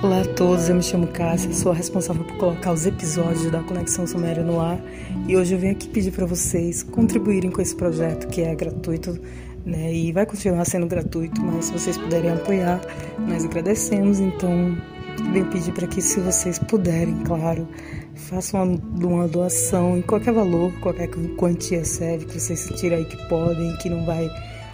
Olá a todos, eu me chamo Cássia, sou a responsável por colocar os episódios da Conexão Suméria no ar e hoje eu venho aqui pedir para vocês contribuírem com esse projeto que é gratuito né, e vai continuar sendo gratuito, mas se vocês puderem apoiar, nós agradecemos. Então, venho pedir para que, se vocês puderem, claro, façam uma, uma doação em qualquer valor, qualquer quantia serve, que vocês sentirem aí que podem, que não vai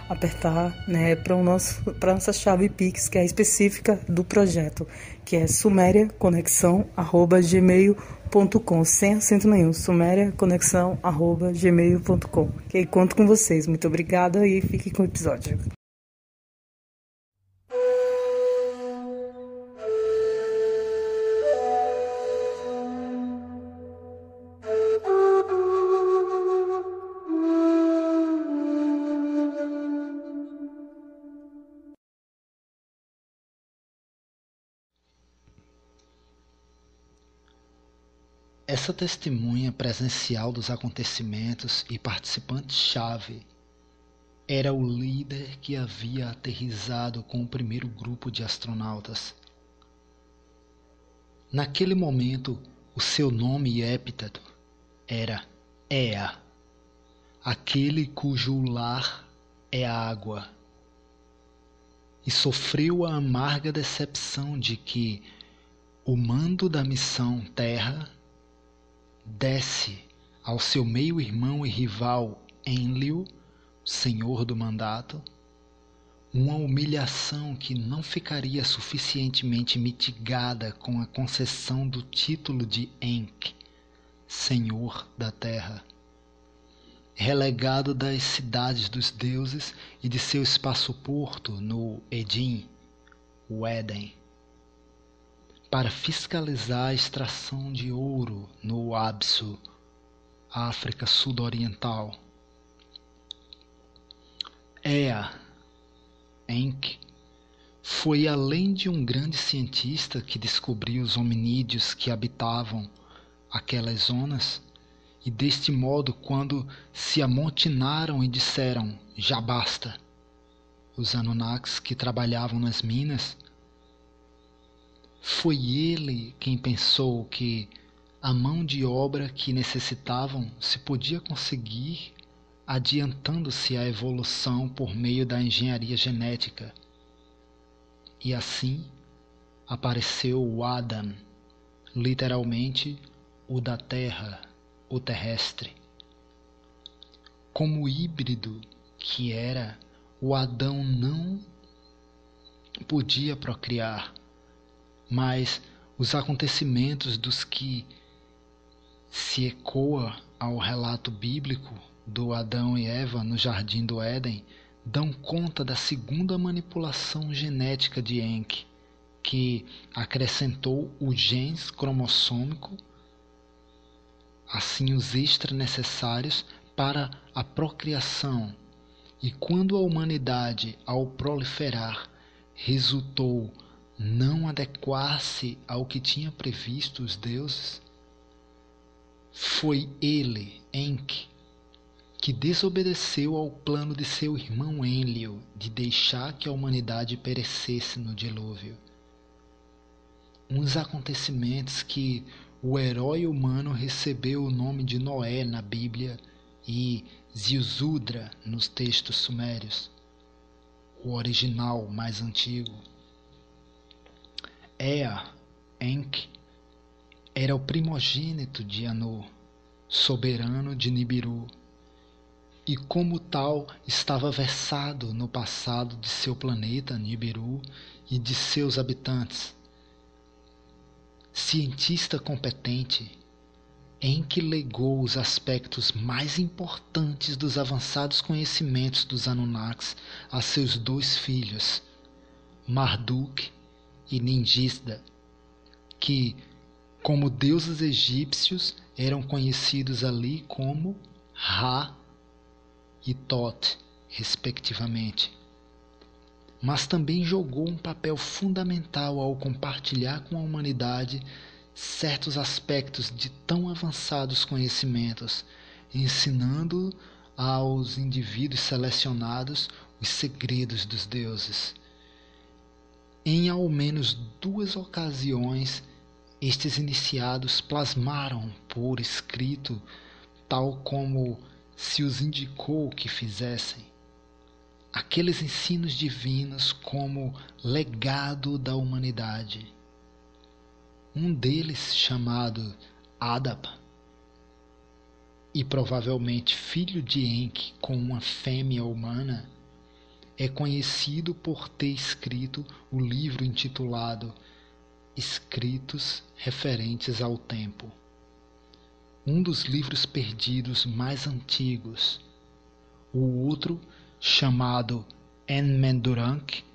apertar né, para a nossa chave Pix, que é específica do projeto, que é sumeriaconexão.gmail.com, sem acento nenhum, sumeriaconexão.gmail.com. Ok? Conto com vocês. Muito obrigada e fiquem com o episódio. Essa testemunha presencial dos acontecimentos e participante-chave era o líder que havia aterrizado com o primeiro grupo de astronautas. Naquele momento, o seu nome e epíteto era Ea, aquele cujo lar é a água. E sofreu a amarga decepção de que o mando da missão Terra desce ao seu meio-irmão e rival Enlil, senhor do mandato, uma humilhação que não ficaria suficientemente mitigada com a concessão do título de Enk, senhor da terra. Relegado das cidades dos deuses e de seu espaço-porto no Edim, o Éden para fiscalizar a extração de ouro no Absu, África Sudoriental. Ea, Enk, foi além de um grande cientista que descobriu os hominídeos que habitavam aquelas zonas, e deste modo, quando se amotinaram e disseram: Já basta, os Anunnakis que trabalhavam nas minas foi ele quem pensou que a mão de obra que necessitavam se podia conseguir adiantando-se a evolução por meio da engenharia genética. E assim apareceu o Adam, literalmente o da terra, o terrestre. Como híbrido que era, o Adão não podia procriar mas os acontecimentos dos que se ecoa ao relato bíblico do Adão e Eva no jardim do Éden dão conta da segunda manipulação genética de Enk, que acrescentou o genes cromossômico, assim os extra necessários para a procriação. E quando a humanidade, ao proliferar, resultou não adequar-se ao que tinha previsto os deuses, foi ele, Enki, que desobedeceu ao plano de seu irmão Enlil de deixar que a humanidade perecesse no dilúvio. Uns acontecimentos que o herói humano recebeu o nome de Noé na Bíblia e Ziusudra nos textos sumérios, o original mais antigo. Ea, Enk, era o primogênito de Anu, soberano de Nibiru, e como tal estava versado no passado de seu planeta Nibiru e de seus habitantes. Cientista competente, Enki legou os aspectos mais importantes dos avançados conhecimentos dos Anunnakis a seus dois filhos, Marduk e Ningisda, que, como deuses egípcios, eram conhecidos ali como Ra e Tot, respectivamente. Mas também jogou um papel fundamental ao compartilhar com a humanidade certos aspectos de tão avançados conhecimentos, ensinando aos indivíduos selecionados os segredos dos deuses Em ao menos duas ocasiões, estes iniciados plasmaram por escrito, tal como se os indicou que fizessem, aqueles ensinos divinos como legado da humanidade. Um deles, chamado Adap, e provavelmente filho de Enki com uma fêmea humana, é conhecido por ter escrito o livro intitulado Escritos referentes ao tempo. Um dos livros perdidos mais antigos. O outro, chamado Enmendurank,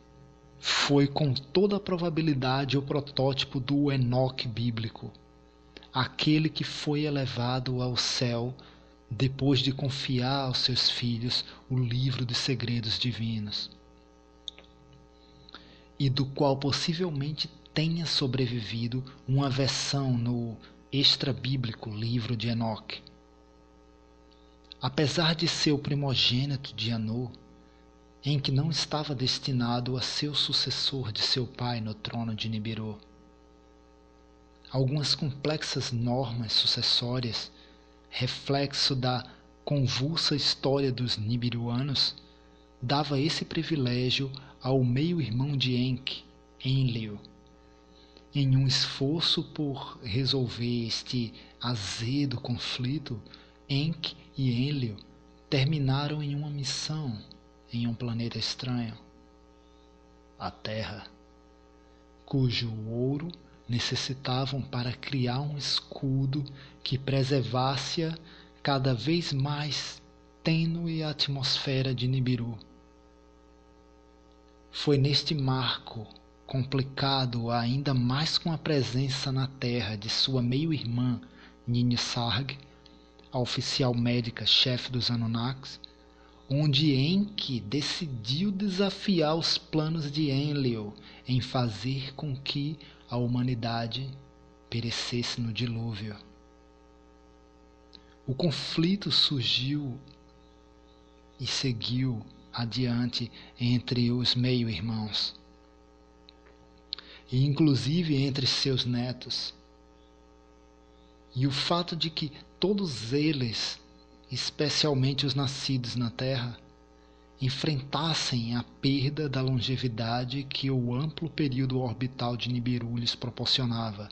foi com toda a probabilidade o protótipo do Enoque bíblico, aquele que foi elevado ao céu depois de confiar aos seus filhos o livro dos segredos divinos, e do qual possivelmente tenha sobrevivido uma versão no extra-bíblico livro de Enoque. Apesar de ser o primogênito de Anu, em que não estava destinado a ser o sucessor de seu pai no trono de Nibiru. Algumas complexas normas sucessórias reflexo da convulsa história dos Nibiruanos, dava esse privilégio ao meio-irmão de Enki, Enlil. Em um esforço por resolver este azedo conflito, Enki e Enlil terminaram em uma missão em um planeta estranho, a Terra, cujo ouro necessitavam para criar um escudo que preservasse cada vez mais tênue a atmosfera de Nibiru. Foi neste marco, complicado ainda mais com a presença na Terra de sua meio-irmã Sarg, a oficial médica chefe dos Anunnakis, onde Enki decidiu desafiar os planos de Enlil em fazer com que a humanidade perecesse no dilúvio. O conflito surgiu e seguiu adiante entre os meio-irmãos, e inclusive entre seus netos. E o fato de que todos eles, especialmente os nascidos na terra, enfrentassem a perda da longevidade que o amplo período orbital de Nibiru lhes proporcionava.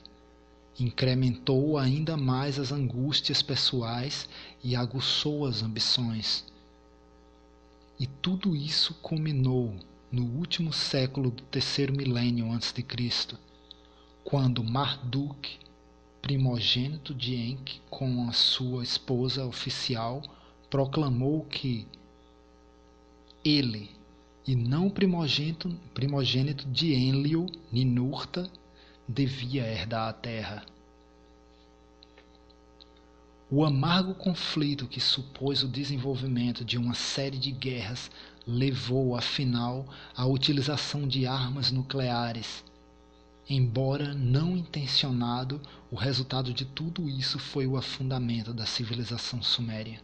Incrementou ainda mais as angústias pessoais e aguçou as ambições. E tudo isso culminou no último século do terceiro milênio antes de Cristo, quando Marduk, primogênito de Enki, com a sua esposa oficial, proclamou que ele, e não primogênito, primogênito de Enlil, Ninurta, devia herdar a terra. O amargo conflito que supôs o desenvolvimento de uma série de guerras levou, afinal, à utilização de armas nucleares. Embora não intencionado, o resultado de tudo isso foi o afundamento da civilização suméria.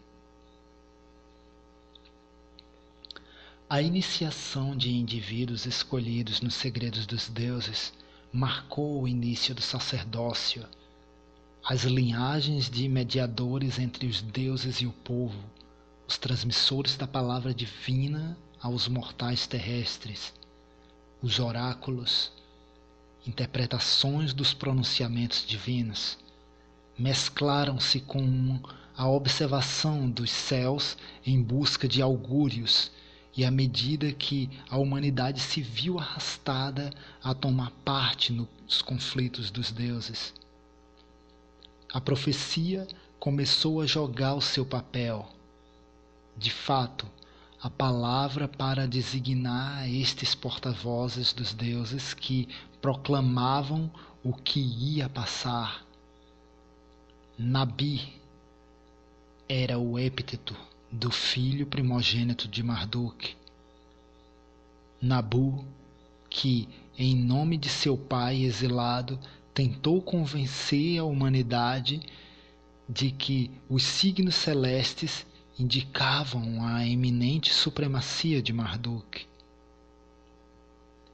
A iniciação de indivíduos escolhidos nos segredos dos deuses marcou o início do sacerdócio, as linhagens de mediadores entre os deuses e o povo, os transmissores da palavra divina aos mortais terrestres, os oráculos, interpretações dos pronunciamentos divinos, mesclaram-se com a observação dos céus em busca de augúrios e à medida que a humanidade se viu arrastada a tomar parte nos conflitos dos deuses. A profecia começou a jogar o seu papel. De fato, a palavra para designar estes porta-vozes dos deuses que proclamavam o que ia passar. Nabi era o epíteto do filho primogênito de Marduk, Nabu, que, em nome de seu pai exilado, tentou convencer a humanidade de que os signos celestes indicavam a eminente supremacia de Marduk.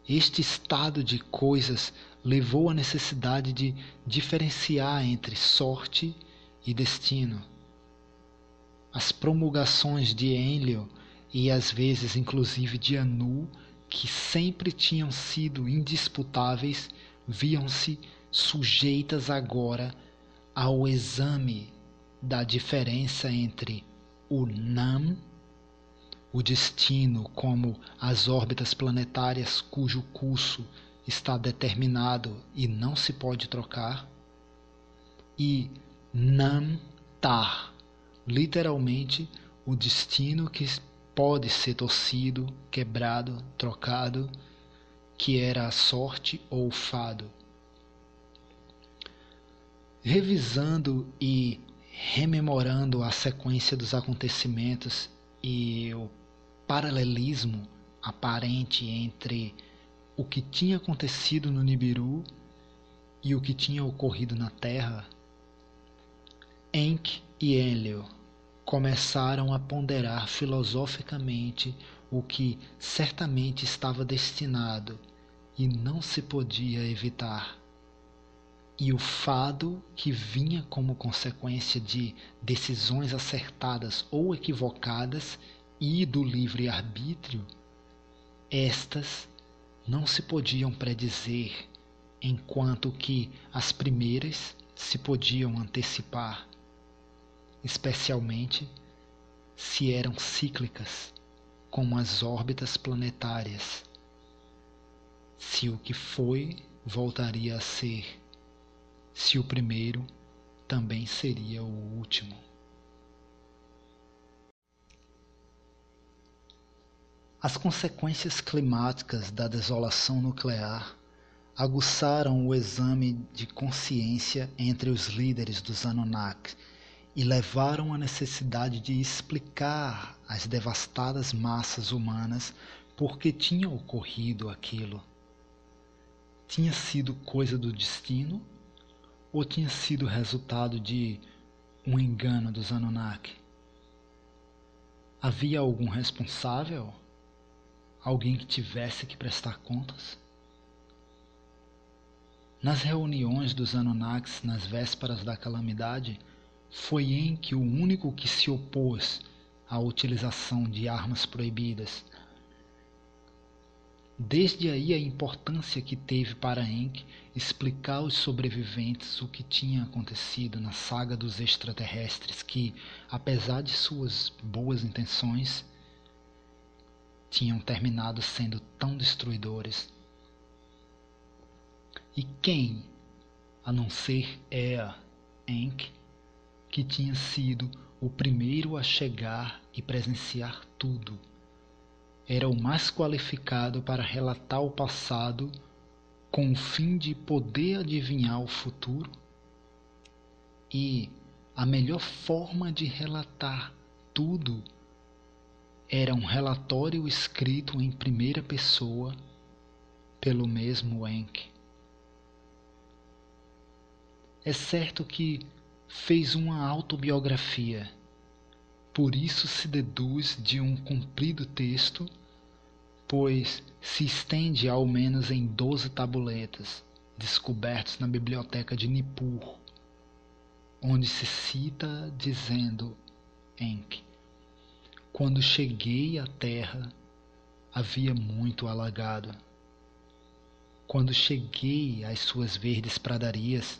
Este estado de coisas levou à necessidade de diferenciar entre sorte e destino. As promulgações de Enlil e às vezes inclusive de Anu, que sempre tinham sido indisputáveis, viam-se sujeitas agora ao exame da diferença entre o Nam, o destino como as órbitas planetárias cujo curso está determinado e não se pode trocar, e Nam Tar, literalmente o destino que pode ser torcido, quebrado, trocado, que era a sorte ou o fado. Revisando e rememorando a sequência dos acontecimentos e o paralelismo aparente entre o que tinha acontecido no Nibiru e o que tinha ocorrido na Terra, Enk e Enlil começaram a ponderar filosoficamente o que certamente estava destinado e não se podia evitar. E o fado que vinha como consequência de decisões acertadas ou equivocadas e do livre-arbítrio, estas não se podiam predizer, enquanto que as primeiras se podiam antecipar especialmente se eram cíclicas, como as órbitas planetárias. Se o que foi voltaria a ser, se o primeiro também seria o último. As consequências climáticas da desolação nuclear aguçaram o exame de consciência entre os líderes dos Anunnaki e levaram a necessidade de explicar às devastadas massas humanas por que tinha ocorrido aquilo. Tinha sido coisa do destino ou tinha sido resultado de um engano dos Anunnaki? Havia algum responsável? Alguém que tivesse que prestar contas? Nas reuniões dos Anunnakis nas vésperas da calamidade, foi em que o único que se opôs à utilização de armas proibidas. Desde aí a importância que teve para Enk explicar aos sobreviventes o que tinha acontecido na saga dos extraterrestres que, apesar de suas boas intenções, tinham terminado sendo tão destruidores. E quem, a não ser Ea, Enk, que tinha sido o primeiro a chegar e presenciar tudo. Era o mais qualificado para relatar o passado com o fim de poder adivinhar o futuro. E a melhor forma de relatar tudo era um relatório escrito em primeira pessoa pelo mesmo Enk. É certo que fez uma autobiografia. Por isso se deduz de um comprido texto, pois se estende ao menos em doze tabuletas, descobertos na biblioteca de Nippur, onde se cita dizendo Enk, quando cheguei à terra havia muito alagado. Quando cheguei às suas verdes pradarias,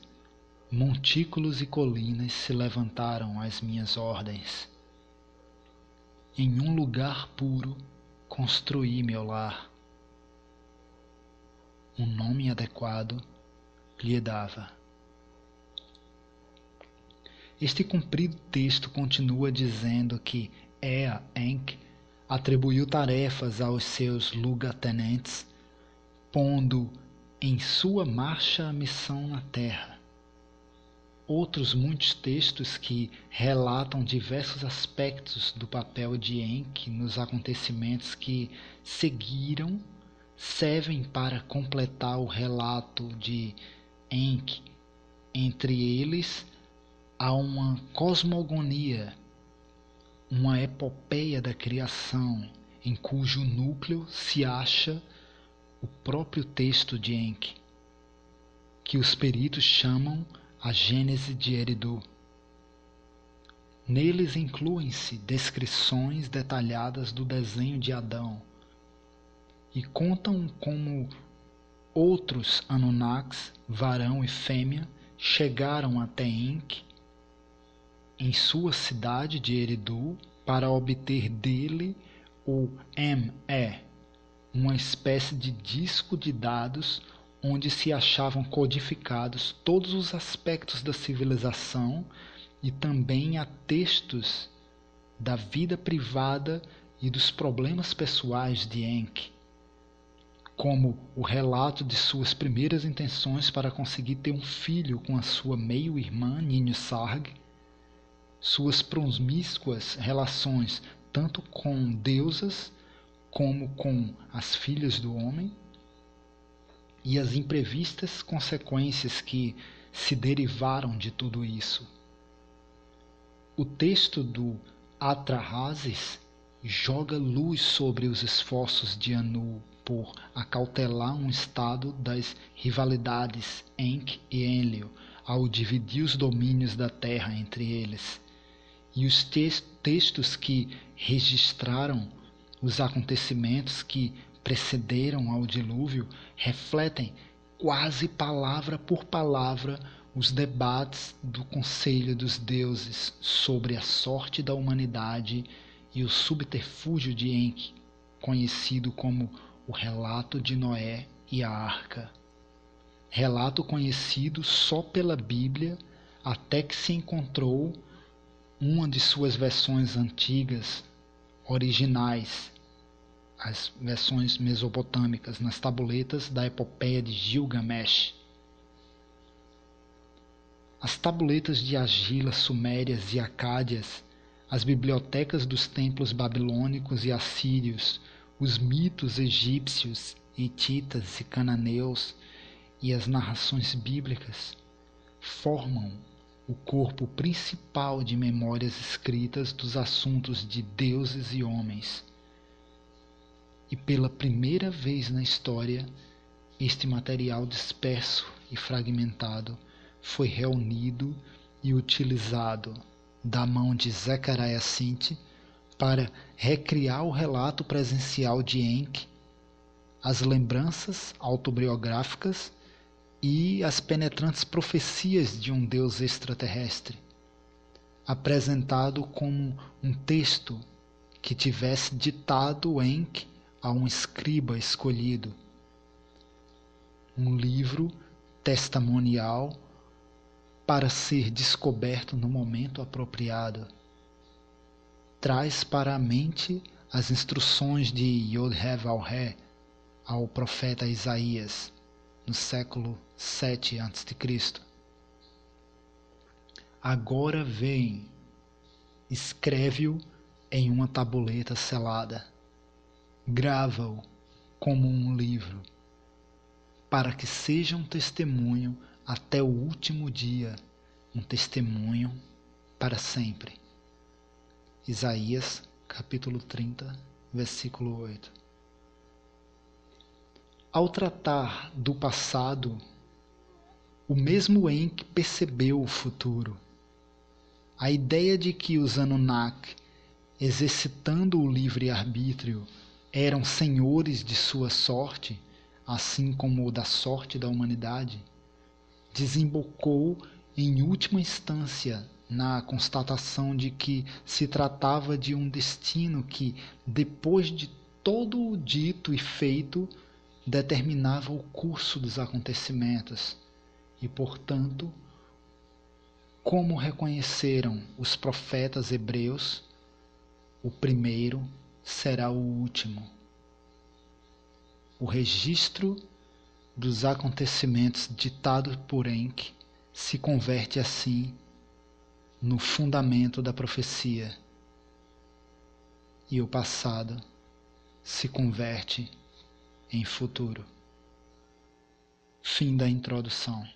montículos e colinas se levantaram às minhas ordens. Em um lugar puro construí meu lar. Um nome adequado lhe dava. Este comprido texto continua dizendo que Ea Enk atribuiu tarefas aos seus lugatenentes, pondo em sua marcha a missão na terra outros muitos textos que relatam diversos aspectos do papel de Enki nos acontecimentos que seguiram servem para completar o relato de Enki. Entre eles há uma cosmogonia, uma epopeia da criação, em cujo núcleo se acha o próprio texto de Enki, que os peritos chamam a Gênese de Eridu. Neles incluem-se descrições detalhadas do desenho de Adão e contam como outros Anunnakis, varão e fêmea, chegaram até Enki em sua cidade de Eridu para obter dele o ME, uma espécie de disco de dados onde se achavam codificados todos os aspectos da civilização e também a textos da vida privada e dos problemas pessoais de Enki, como o relato de suas primeiras intenções para conseguir ter um filho com a sua meio-irmã Ninho Sarg, suas promíscuas relações tanto com deusas como com as filhas do homem e as imprevistas consequências que se derivaram de tudo isso. O texto do Atrahasis joga luz sobre os esforços de Anu por acautelar um estado das rivalidades Enk e Enlil ao dividir os domínios da terra entre eles e os textos que registraram os acontecimentos que precederam ao dilúvio refletem quase palavra por palavra os debates do Conselho dos Deuses sobre a sorte da humanidade e o subterfúgio de Enki, conhecido como o relato de Noé e a Arca. Relato conhecido só pela Bíblia até que se encontrou uma de suas versões antigas, originais, as versões mesopotâmicas, nas tabuletas da epopeia de Gilgamesh. As tabuletas de Agila, Sumérias e Acádias, as bibliotecas dos templos babilônicos e assírios, os mitos egípcios, hititas e cananeus e as narrações bíblicas formam o corpo principal de memórias escritas dos assuntos de deuses e homens. E pela primeira vez na história, este material disperso e fragmentado foi reunido e utilizado da mão de Zechariah Sint para recriar o relato presencial de Enki, as lembranças autobiográficas e as penetrantes profecias de um Deus extraterrestre, apresentado como um texto que tivesse ditado Enk a um escriba escolhido, um livro testimonial para ser descoberto no momento apropriado. Traz para a mente as instruções de Yod-Heh ao profeta Isaías no século 7 a.C. Agora vem, escreve-o em uma tabuleta selada, grava-o como um livro, para que seja um testemunho até o último dia, um testemunho para sempre. Isaías capítulo 30, versículo 8. Ao tratar do passado, o mesmo Enki percebeu o futuro. A ideia de que os Anunnaki, exercitando o livre-arbítrio, eram senhores de sua sorte, assim como da sorte da humanidade, desembocou em última instância na constatação de que se tratava de um destino que, depois de todo o dito e feito, determinava o curso dos acontecimentos. E, portanto, como reconheceram os profetas hebreus, o primeiro será o último. O registro dos acontecimentos ditado por Enki se converte assim no fundamento da profecia e o passado se converte em futuro. Fim da introdução.